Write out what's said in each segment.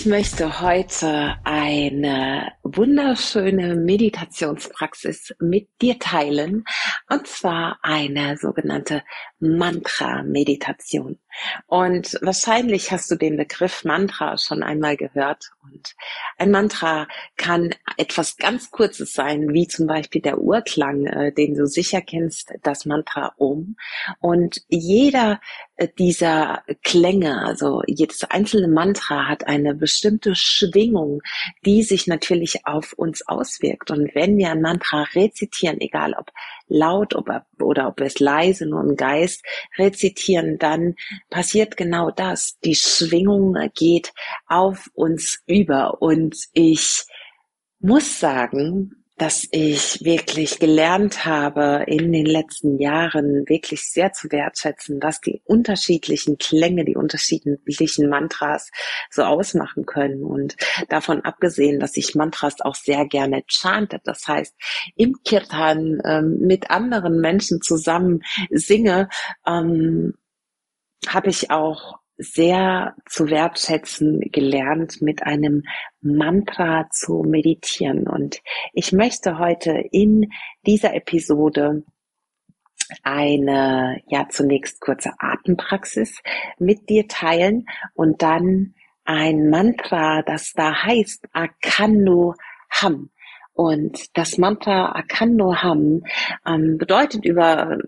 Ich möchte heute eine wunderschöne Meditationspraxis mit dir teilen, und zwar eine sogenannte Mantra-Meditation. Und wahrscheinlich hast du den Begriff Mantra schon einmal gehört. Und ein Mantra kann etwas ganz Kurzes sein, wie zum Beispiel der Urklang, äh, den du sicher kennst, das Mantra Om. Und jeder äh, dieser Klänge, also jedes einzelne Mantra hat eine bestimmte Schwingung, die sich natürlich auf uns auswirkt. Und wenn wir ein Mantra rezitieren, egal ob laut oder, oder ob es leise nur im Geist rezitieren, dann passiert genau das. Die Schwingung geht auf uns über und ich muss sagen, dass ich wirklich gelernt habe, in den letzten Jahren wirklich sehr zu wertschätzen, was die unterschiedlichen Klänge, die unterschiedlichen Mantras so ausmachen können. Und davon abgesehen, dass ich Mantras auch sehr gerne chante, das heißt im Kirtan ähm, mit anderen Menschen zusammen singe, ähm, habe ich auch sehr zu wertschätzen gelernt, mit einem Mantra zu meditieren. Und ich möchte heute in dieser Episode eine, ja, zunächst kurze Atempraxis mit dir teilen und dann ein Mantra, das da heißt Akando Ham. Und das Mantra Akando Ham ähm, bedeutet über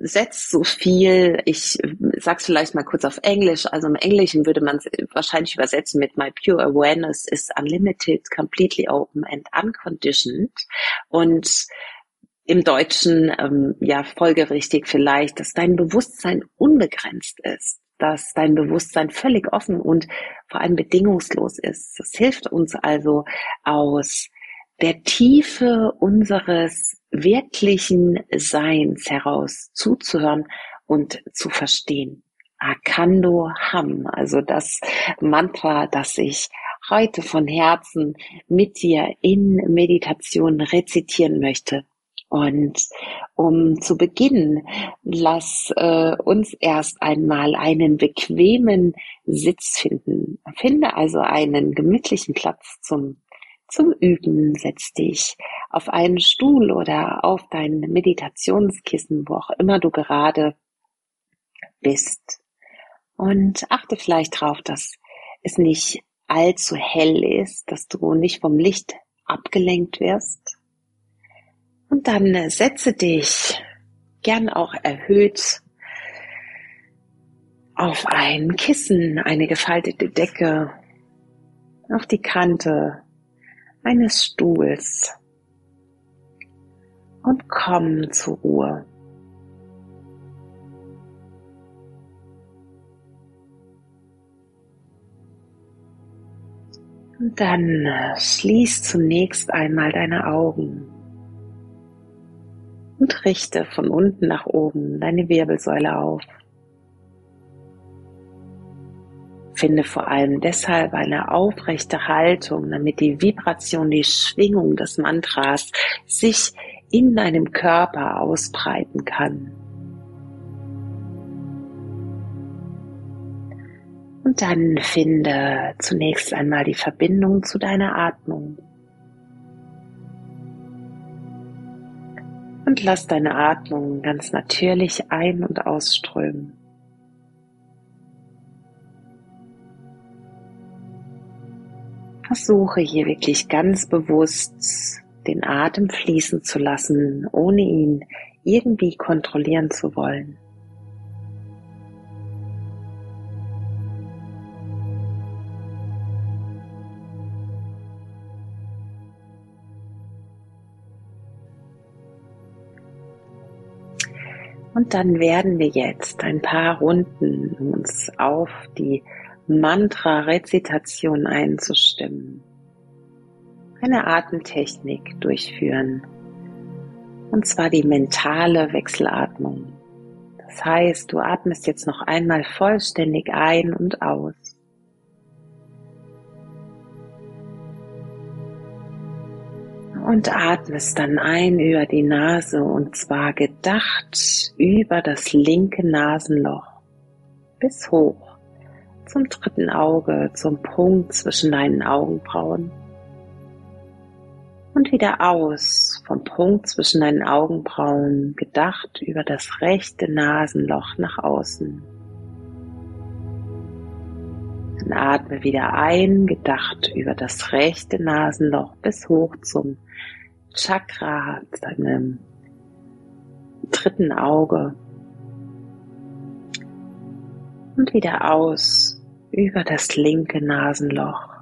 setzt so viel, ich sag's vielleicht mal kurz auf Englisch, also im Englischen würde man wahrscheinlich übersetzen mit My pure awareness is unlimited, completely open and unconditioned. Und im Deutschen ähm, ja folgerichtig vielleicht, dass dein Bewusstsein unbegrenzt ist, dass dein Bewusstsein völlig offen und vor allem bedingungslos ist. Das hilft uns also aus der Tiefe unseres wirklichen Seins heraus zuzuhören und zu verstehen. Akando Ham, also das Mantra, das ich heute von Herzen mit dir in Meditation rezitieren möchte. Und um zu beginnen, lass äh, uns erst einmal einen bequemen Sitz finden. Finde also einen gemütlichen Platz zum zum Üben setz dich auf einen Stuhl oder auf dein Meditationskissen, wo auch immer du gerade bist. Und achte vielleicht darauf, dass es nicht allzu hell ist, dass du nicht vom Licht abgelenkt wirst. Und dann setze dich gern auch erhöht auf ein Kissen, eine gefaltete Decke, auf die Kante eines Stuhls und komm zur Ruhe. Und dann schließ zunächst einmal deine Augen und richte von unten nach oben deine Wirbelsäule auf. Finde vor allem deshalb eine aufrechte Haltung, damit die Vibration, die Schwingung des Mantras sich in deinem Körper ausbreiten kann. Und dann finde zunächst einmal die Verbindung zu deiner Atmung. Und lass deine Atmung ganz natürlich ein- und ausströmen. Versuche hier wirklich ganz bewusst den Atem fließen zu lassen, ohne ihn irgendwie kontrollieren zu wollen. Und dann werden wir jetzt ein paar Runden uns auf die Mantra-Rezitation einzustimmen, eine Atemtechnik durchführen, und zwar die mentale Wechselatmung. Das heißt, du atmest jetzt noch einmal vollständig ein und aus. Und atmest dann ein über die Nase und zwar gedacht über das linke Nasenloch bis hoch zum dritten Auge, zum Punkt zwischen deinen Augenbrauen. Und wieder aus vom Punkt zwischen deinen Augenbrauen, gedacht über das rechte Nasenloch nach außen. Dann atme wieder ein, gedacht über das rechte Nasenloch bis hoch zum Chakra, deinem dritten Auge. Und wieder aus über das linke Nasenloch.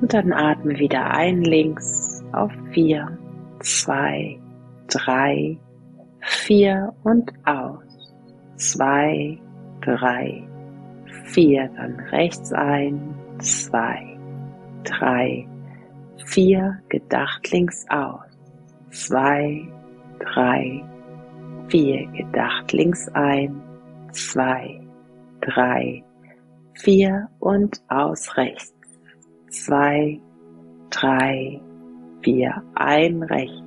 Und dann atme wieder ein links auf vier, zwei, drei, vier und aus. Zwei, drei, vier, dann rechts ein, zwei, drei, vier, gedacht links aus. Zwei, drei, vier, gedacht links ein. Zwei, drei, vier und aus rechts. Zwei, drei, vier, ein rechts.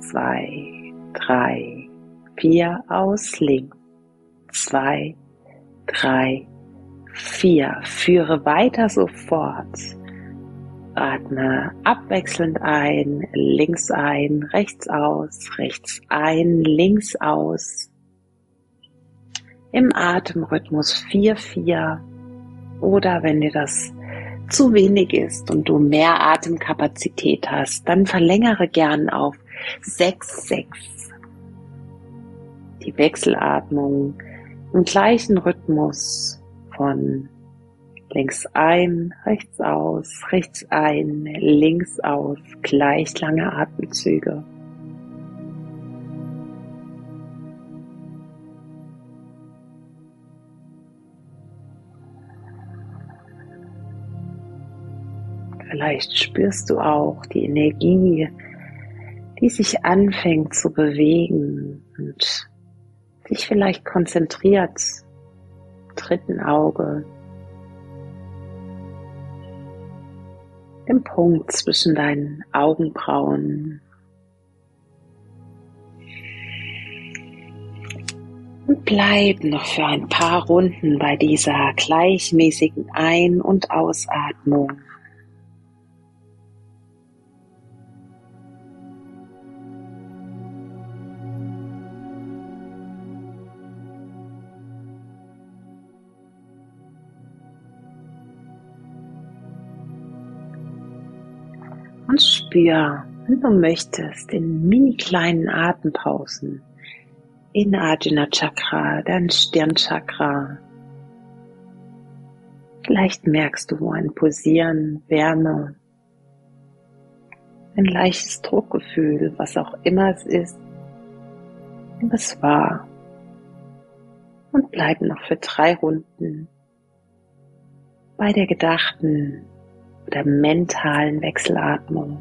Zwei, drei, vier aus links. Zwei, drei, vier. Führe weiter sofort Atme abwechselnd ein, links ein, rechts aus, rechts ein, links aus. Im Atemrhythmus 4-4 oder wenn dir das zu wenig ist und du mehr Atemkapazität hast, dann verlängere gern auf 6-6. Die Wechselatmung im gleichen Rhythmus von Links ein, rechts aus, rechts ein, links aus, gleich lange Atemzüge. Vielleicht spürst du auch die Energie, die sich anfängt zu bewegen und sich vielleicht konzentriert, dritten Auge, im Punkt zwischen deinen Augenbrauen. Und bleib noch für ein paar Runden bei dieser gleichmäßigen Ein- und Ausatmung. Spür, wenn du möchtest, in mini kleinen Atempausen in Ajna Chakra, dein Stirnchakra. Vielleicht merkst du ein Pulsieren, Wärme, ein leichtes Druckgefühl, was auch immer es ist. Nimm es wahr und bleib noch für drei Runden bei der gedachten oder mentalen Wechselatmung.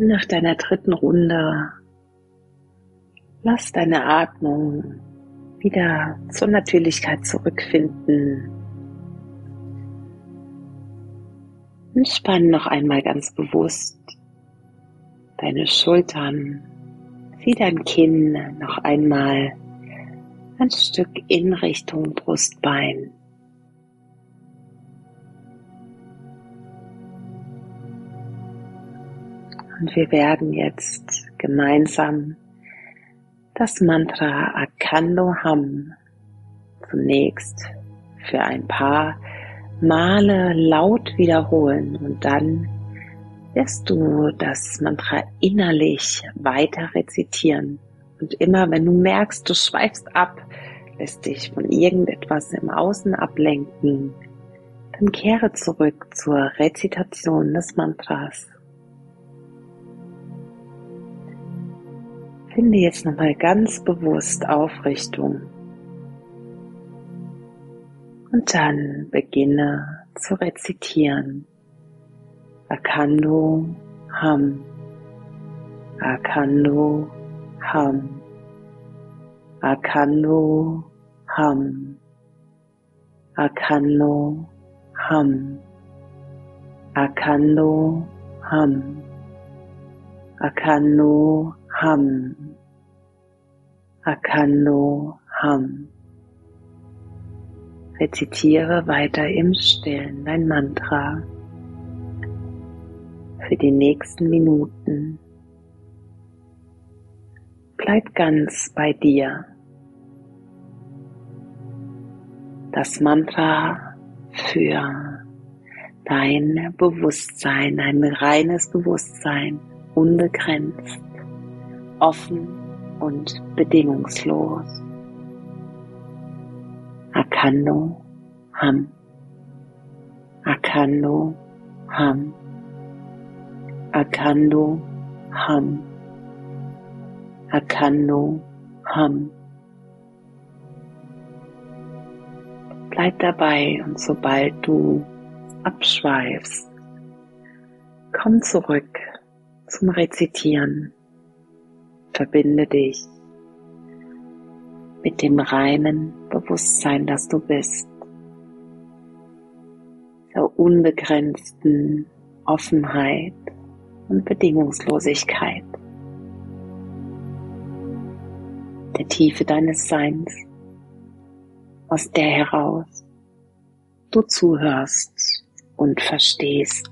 Nach deiner dritten Runde lass deine Atmung wieder zur Natürlichkeit zurückfinden. Entspann noch einmal ganz bewusst deine Schultern, zieh dein Kinn noch einmal ein Stück in Richtung Brustbein. Und wir werden jetzt gemeinsam das Mantra Akando Ham zunächst für ein paar Male laut wiederholen und dann wirst du das Mantra innerlich weiter rezitieren. Und immer wenn du merkst, du schweifst ab, lässt dich von irgendetwas im Außen ablenken, dann kehre zurück zur Rezitation des Mantras. Finde jetzt nochmal ganz bewusst Aufrichtung. Und dann beginne zu rezitieren. Akando Ham. Akando Ham. Akando Ham. Akando Ham. Akando Ham. Akando Ham. Akando Ham. Rezitiere weiter im Stillen dein Mantra für die nächsten Minuten. Bleib ganz bei dir. Das Mantra für dein Bewusstsein, ein reines Bewusstsein, unbegrenzt, offen und bedingungslos. Akando Ham. Akando Ham. Akando Ham. Akando Ham. Bleib dabei und sobald du abschweifst, komm zurück zum Rezitieren. Verbinde dich mit dem reinen Bewusstsein, das du bist, der unbegrenzten Offenheit und Bedingungslosigkeit, der Tiefe deines Seins, aus der heraus du zuhörst und verstehst.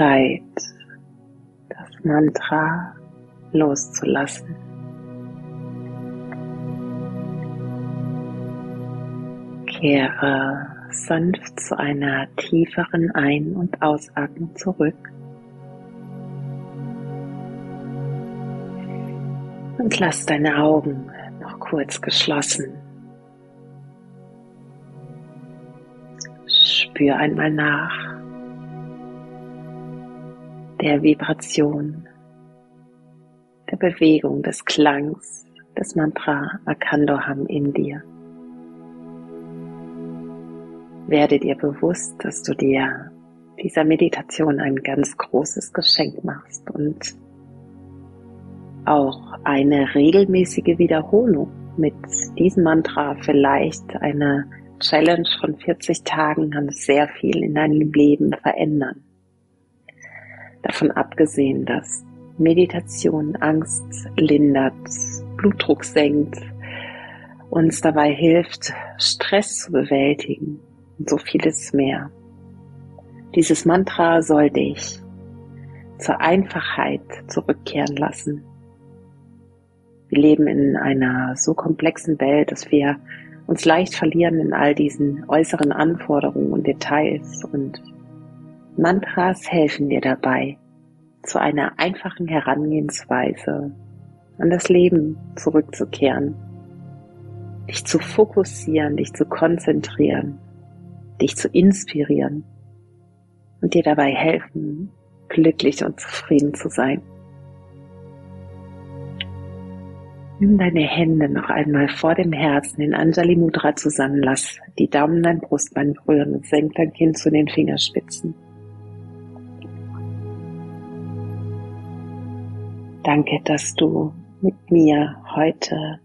Zeit, das Mantra loszulassen. Kehre sanft zu einer tieferen Ein- und Ausatmung zurück. Und lass deine Augen noch kurz geschlossen. Spür einmal nach der Vibration, der Bewegung des Klangs des Mantra Akandoham in dir. Werde dir bewusst, dass du dir dieser Meditation ein ganz großes Geschenk machst und auch eine regelmäßige Wiederholung mit diesem Mantra, vielleicht eine Challenge von 40 Tagen, kann sehr viel in deinem Leben verändern. Davon abgesehen, dass Meditation Angst lindert, Blutdruck senkt, uns dabei hilft, Stress zu bewältigen und so vieles mehr. Dieses Mantra soll dich zur Einfachheit zurückkehren lassen. Wir leben in einer so komplexen Welt, dass wir uns leicht verlieren in all diesen äußeren Anforderungen und Details und Mantras helfen dir dabei, zu einer einfachen Herangehensweise an das Leben zurückzukehren, dich zu fokussieren, dich zu konzentrieren, dich zu inspirieren und dir dabei helfen, glücklich und zufrieden zu sein. Nimm deine Hände noch einmal vor dem Herzen in Anjali Mudra zusammen, lass die Daumen dein Brustbein berühren und senk dein Kinn zu den Fingerspitzen. Danke, dass du mit mir heute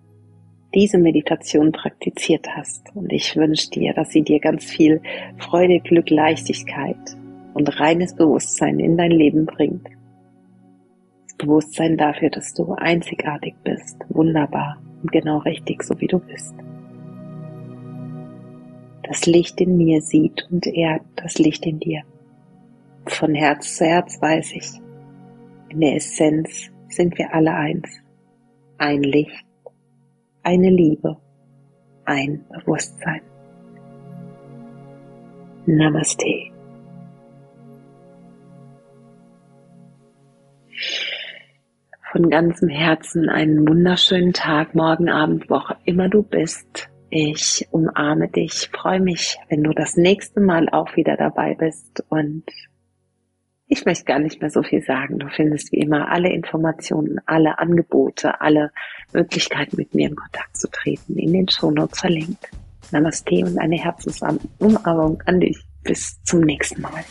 diese Meditation praktiziert hast. Und ich wünsche dir, dass sie dir ganz viel Freude, Glück, Leichtigkeit und reines Bewusstsein in dein Leben bringt. Das Bewusstsein dafür, dass du einzigartig bist, wunderbar und genau richtig, so wie du bist. Das Licht in mir sieht und ehrt das Licht in dir. Von Herz zu Herz weiß ich, in der Essenz sind wir alle eins. Ein Licht, eine Liebe, ein Bewusstsein. Namaste. Von ganzem Herzen einen wunderschönen Tag, morgen Abend, wo auch immer du bist. Ich umarme dich, freue mich, wenn du das nächste Mal auch wieder dabei bist und ich möchte gar nicht mehr so viel sagen. Du findest wie immer alle Informationen, alle Angebote, alle Möglichkeiten, mit mir in Kontakt zu treten, in den Shownotes verlinkt. Namaste und eine Herzensumarmung an dich. Bis zum nächsten Mal.